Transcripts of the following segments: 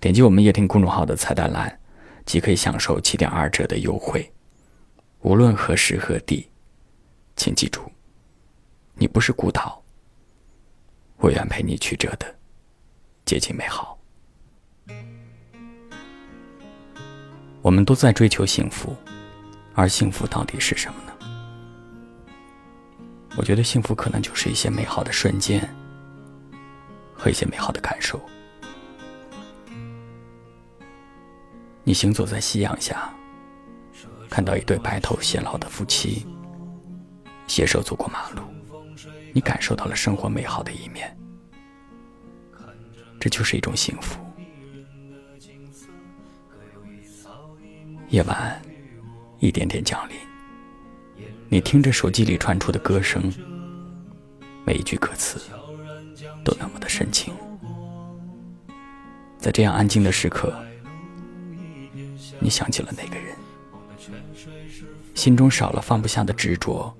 点击我们夜听公众号的菜单栏，即可以享受七点二折的优惠。无论何时何地，请记住，你不是孤岛。我愿陪你曲折的接近美好。我们都在追求幸福，而幸福到底是什么呢？我觉得幸福可能就是一些美好的瞬间和一些美好的感受。你行走在夕阳下，看到一对白头偕老的夫妻携手走过马路，你感受到了生活美好的一面，这就是一种幸福。夜晚一点点降临，你听着手机里传出的歌声，每一句歌词都那么的深情，在这样安静的时刻。你想起了那个人，心中少了放不下的执着，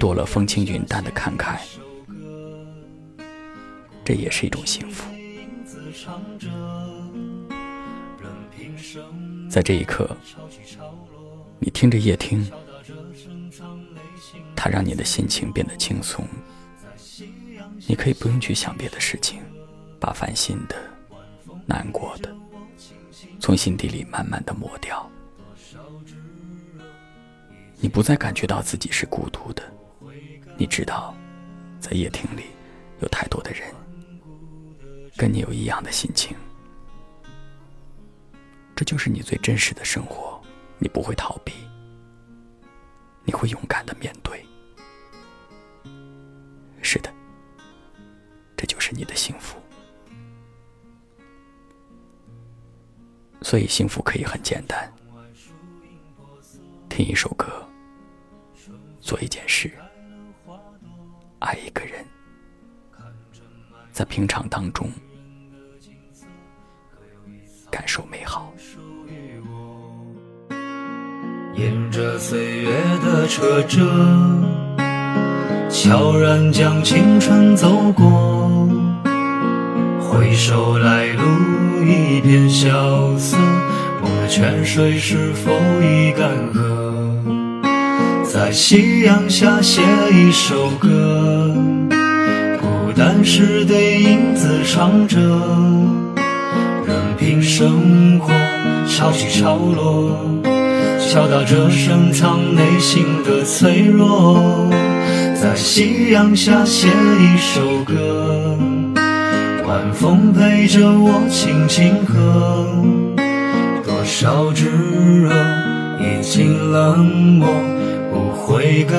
多了风轻云淡的慷慨，这也是一种幸福。在这一刻，你听着夜听，它让你的心情变得轻松，你可以不用去想别的事情，把烦心的、难过的。从心底里慢慢的抹掉，你不再感觉到自己是孤独的。你知道，在夜厅里有太多的人跟你有一样的心情。这就是你最真实的生活，你不会逃避，你会勇敢的面对。所以，幸福可以很简单：听一首歌，做一件事，爱一个人，在平常当中感受美好。沿着岁月的车辙，悄然将青春走过，回首来路。一片萧瑟，梦的泉水是否已干涸？在夕阳下写一首歌，孤单时对影子唱着，任凭生活潮起潮落，敲打着深藏内心的脆弱。在夕阳下写一首歌。晚风陪着我轻轻和，多少炙热已经冷漠不悔改，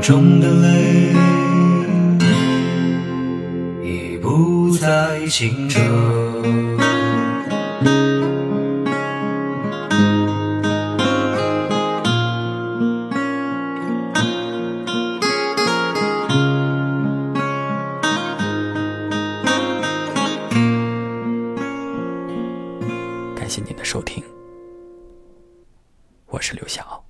中的泪，已不再清澈。感谢您的收听，我是刘晓。